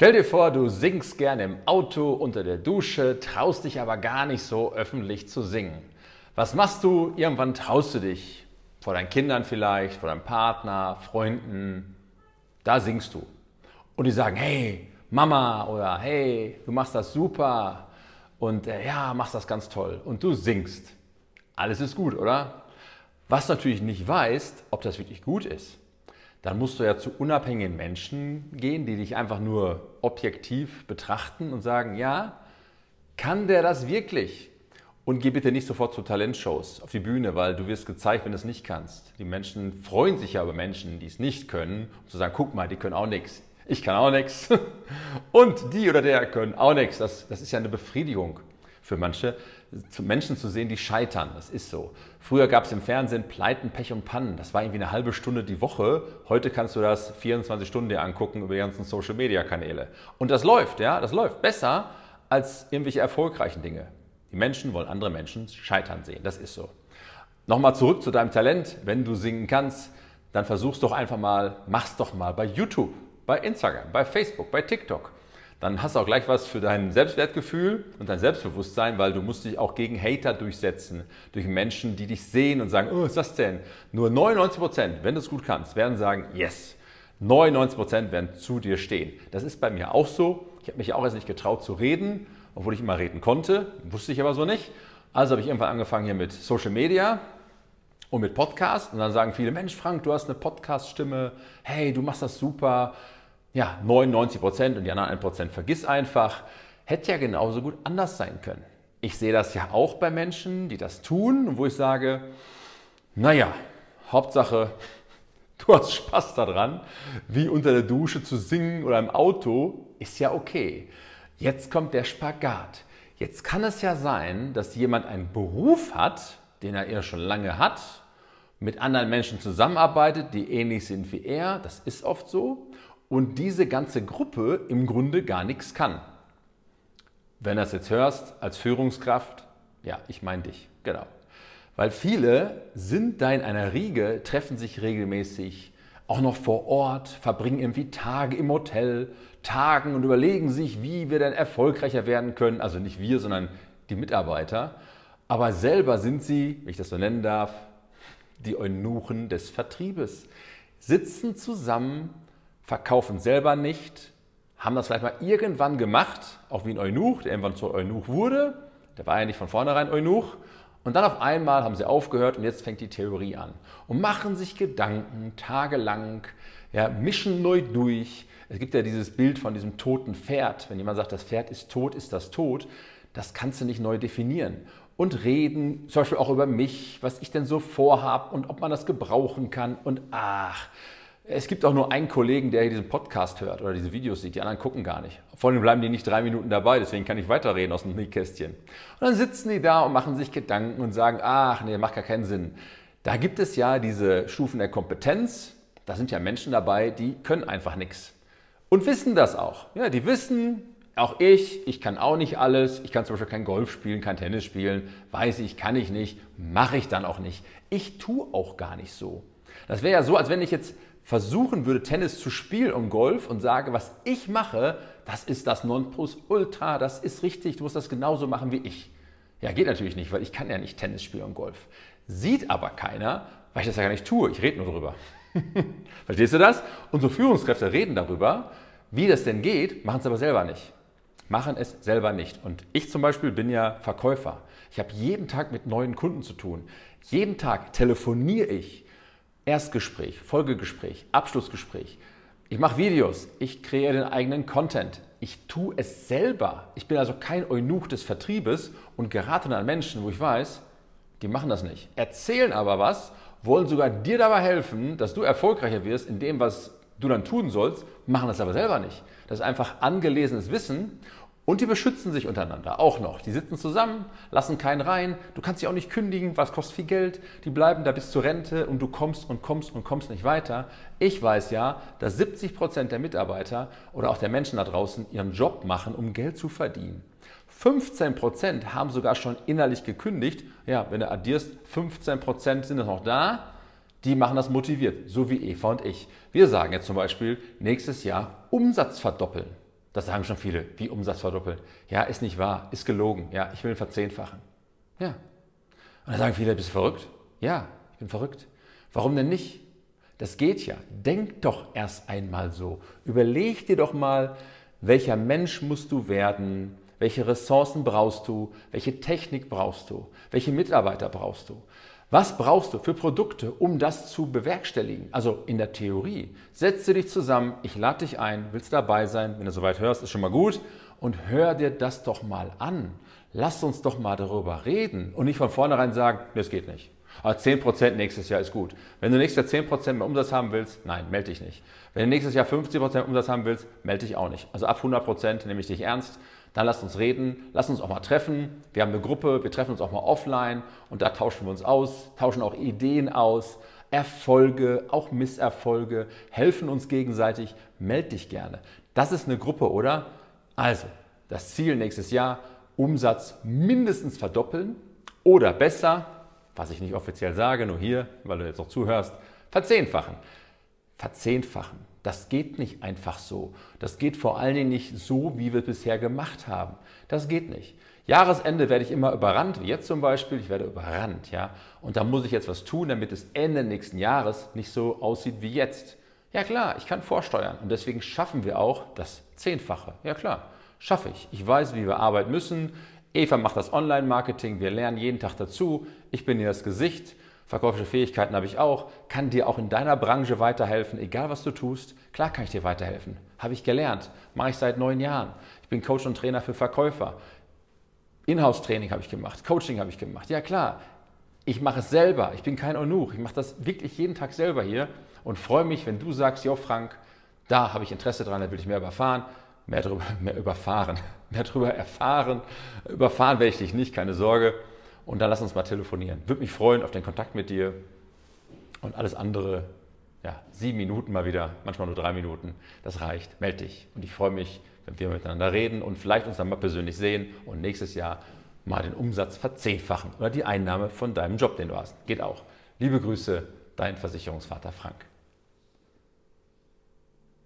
Stell dir vor, du singst gerne im Auto, unter der Dusche, traust dich aber gar nicht so öffentlich zu singen. Was machst du? Irgendwann traust du dich. Vor deinen Kindern vielleicht, vor deinem Partner, Freunden. Da singst du. Und die sagen, hey, Mama oder hey, du machst das super. Und äh, ja, machst das ganz toll. Und du singst. Alles ist gut, oder? Was natürlich nicht weißt, ob das wirklich gut ist dann musst du ja zu unabhängigen Menschen gehen, die dich einfach nur objektiv betrachten und sagen, ja, kann der das wirklich? Und geh bitte nicht sofort zu Talentshows auf die Bühne, weil du wirst gezeigt, wenn du es nicht kannst. Die Menschen freuen sich ja über Menschen, die es nicht können, um zu sagen, guck mal, die können auch nichts. Ich kann auch nichts. Und die oder der können auch nichts. Das, das ist ja eine Befriedigung für manche, Menschen zu sehen, die scheitern. Das ist so. Früher gab es im Fernsehen Pleiten, Pech und Pannen. Das war irgendwie eine halbe Stunde die Woche. Heute kannst du das 24 Stunden dir angucken über die ganzen Social Media Kanäle. Und das läuft, ja, das läuft besser als irgendwelche erfolgreichen Dinge. Die Menschen wollen andere Menschen scheitern sehen. Das ist so. Nochmal zurück zu deinem Talent. Wenn du singen kannst, dann versuch's doch einfach mal, mach's doch mal bei YouTube, bei Instagram, bei Facebook, bei TikTok dann hast du auch gleich was für dein Selbstwertgefühl und dein Selbstbewusstsein, weil du musst dich auch gegen Hater durchsetzen, durch Menschen, die dich sehen und sagen, oh, was ist das denn? Nur 99 Prozent, wenn du es gut kannst, werden sagen, yes. 99 Prozent werden zu dir stehen. Das ist bei mir auch so. Ich habe mich auch erst nicht getraut zu reden, obwohl ich immer reden konnte, wusste ich aber so nicht. Also habe ich irgendwann angefangen hier mit Social Media und mit Podcast und dann sagen viele, Mensch Frank, du hast eine Podcast-Stimme, hey, du machst das super ja, 99 Prozent und die anderen 1 Prozent vergiss einfach, hätte ja genauso gut anders sein können. Ich sehe das ja auch bei Menschen, die das tun und wo ich sage, naja, Hauptsache, du hast Spaß daran, wie unter der Dusche zu singen oder im Auto, ist ja okay. Jetzt kommt der Spagat. Jetzt kann es ja sein, dass jemand einen Beruf hat, den er eher schon lange hat, mit anderen Menschen zusammenarbeitet, die ähnlich sind wie er, das ist oft so, und diese ganze Gruppe im Grunde gar nichts kann. Wenn du das jetzt hörst als Führungskraft, ja, ich meine dich, genau. Weil viele sind da in einer Riege, treffen sich regelmäßig, auch noch vor Ort, verbringen irgendwie Tage im Hotel, tagen und überlegen sich, wie wir denn erfolgreicher werden können. Also nicht wir, sondern die Mitarbeiter. Aber selber sind sie, wenn ich das so nennen darf, die Eunuchen des Vertriebes. Sitzen zusammen verkaufen selber nicht, haben das vielleicht mal irgendwann gemacht, auch wie ein Eunuch, der irgendwann zu Eunuch wurde. Der war ja nicht von vornherein Eunuch. Und dann auf einmal haben sie aufgehört und jetzt fängt die Theorie an. Und machen sich Gedanken tagelang, ja, mischen neu durch. Es gibt ja dieses Bild von diesem toten Pferd. Wenn jemand sagt, das Pferd ist tot, ist das tot. Das kannst du nicht neu definieren. Und reden, zum Beispiel auch über mich, was ich denn so vorhabe und ob man das gebrauchen kann. Und ach, es gibt auch nur einen Kollegen, der diesen Podcast hört oder diese Videos sieht. Die anderen gucken gar nicht. Vor allem bleiben die nicht drei Minuten dabei, deswegen kann ich weiterreden aus dem Nähkästchen. Und dann sitzen die da und machen sich Gedanken und sagen, ach nee, macht gar keinen Sinn. Da gibt es ja diese Stufen der Kompetenz. Da sind ja Menschen dabei, die können einfach nichts. Und wissen das auch. Ja, die wissen, auch ich, ich kann auch nicht alles. Ich kann zum Beispiel kein Golf spielen, kein Tennis spielen. Weiß ich, kann ich nicht. Mache ich dann auch nicht. Ich tue auch gar nicht so. Das wäre ja so, als wenn ich jetzt versuchen würde, Tennis zu spielen und Golf und sage, was ich mache, das ist das Nonplusultra, das ist richtig, du musst das genauso machen wie ich. Ja, geht natürlich nicht, weil ich kann ja nicht Tennis spielen und Golf. Sieht aber keiner, weil ich das ja gar nicht tue. Ich rede nur darüber. Verstehst du das? Unsere Führungskräfte reden darüber, wie das denn geht, machen es aber selber nicht. Machen es selber nicht. Und ich zum Beispiel bin ja Verkäufer. Ich habe jeden Tag mit neuen Kunden zu tun. Jeden Tag telefoniere ich Erstgespräch, Folgegespräch, Abschlussgespräch. Ich mache Videos, ich kreiere den eigenen Content. Ich tue es selber. Ich bin also kein Eunuch des Vertriebes und gerate an Menschen, wo ich weiß, die machen das nicht. Erzählen aber was, wollen sogar dir dabei helfen, dass du erfolgreicher wirst in dem, was du dann tun sollst, machen das aber selber nicht. Das ist einfach angelesenes Wissen und die beschützen sich untereinander auch noch. Die sitzen zusammen, lassen keinen rein. Du kannst sie auch nicht kündigen, was kostet viel Geld. Die bleiben da bis zur Rente und du kommst und kommst und kommst nicht weiter. Ich weiß ja, dass 70 Prozent der Mitarbeiter oder auch der Menschen da draußen ihren Job machen, um Geld zu verdienen. 15 Prozent haben sogar schon innerlich gekündigt. Ja, wenn du addierst, 15 Prozent sind noch da. Die machen das motiviert, so wie Eva und ich. Wir sagen jetzt zum Beispiel nächstes Jahr Umsatz verdoppeln. Das sagen schon viele. Wie Umsatz verdoppeln? Ja, ist nicht wahr, ist gelogen. Ja, ich will verzehnfachen. Ja. Und dann sagen viele, bist du verrückt? Ja, ich bin verrückt. Warum denn nicht? Das geht ja. Denk doch erst einmal so. Überleg dir doch mal, welcher Mensch musst du werden, welche Ressourcen brauchst du, welche Technik brauchst du, welche Mitarbeiter brauchst du. Was brauchst du für Produkte, um das zu bewerkstelligen? Also in der Theorie. Setze dich zusammen, ich lade dich ein, willst dabei sein, wenn du soweit hörst, ist schon mal gut. Und hör dir das doch mal an. Lass uns doch mal darüber reden und nicht von vornherein sagen, das geht nicht. Aber 10% nächstes Jahr ist gut. Wenn du nächstes Jahr 10% mehr Umsatz haben willst, nein, melde dich nicht. Wenn du nächstes Jahr 50% Umsatz haben willst, melde dich auch nicht. Also ab 100% nehme ich dich ernst. Dann lass uns reden, lass uns auch mal treffen. Wir haben eine Gruppe, wir treffen uns auch mal offline und da tauschen wir uns aus, tauschen auch Ideen aus, Erfolge, auch Misserfolge, helfen uns gegenseitig. Meld dich gerne. Das ist eine Gruppe, oder? Also, das Ziel nächstes Jahr, Umsatz mindestens verdoppeln oder besser, was ich nicht offiziell sage, nur hier, weil du jetzt noch zuhörst, verzehnfachen. Verzehnfachen. Das geht nicht einfach so. Das geht vor allen Dingen nicht so, wie wir es bisher gemacht haben. Das geht nicht. Jahresende werde ich immer überrannt, wie jetzt zum Beispiel. Ich werde überrannt, ja. Und da muss ich jetzt was tun, damit es Ende nächsten Jahres nicht so aussieht wie jetzt. Ja klar, ich kann vorsteuern und deswegen schaffen wir auch das Zehnfache. Ja klar, schaffe ich. Ich weiß, wie wir arbeiten müssen. Eva macht das Online-Marketing. Wir lernen jeden Tag dazu. Ich bin ihr das Gesicht. Verkäufische Fähigkeiten habe ich auch, kann dir auch in deiner Branche weiterhelfen, egal was du tust. Klar kann ich dir weiterhelfen. Habe ich gelernt, mache ich seit neun Jahren. Ich bin Coach und Trainer für Verkäufer. Inhouse-Training habe ich gemacht, Coaching habe ich gemacht. Ja klar, ich mache es selber. Ich bin kein Eunuch. Ich mache das wirklich jeden Tag selber hier und freue mich, wenn du sagst, jo Frank, da habe ich Interesse dran, da will ich mehr überfahren, mehr darüber, mehr überfahren, mehr darüber erfahren. Überfahren werde ich dich nicht, keine Sorge und dann lass uns mal telefonieren. Würde mich freuen auf den Kontakt mit dir und alles andere, ja, sieben Minuten mal wieder, manchmal nur drei Minuten, das reicht. Meld dich und ich freue mich, wenn wir miteinander reden und vielleicht uns dann mal persönlich sehen und nächstes Jahr mal den Umsatz verzehnfachen oder die Einnahme von deinem Job, den du hast. Geht auch. Liebe Grüße, dein Versicherungsvater Frank.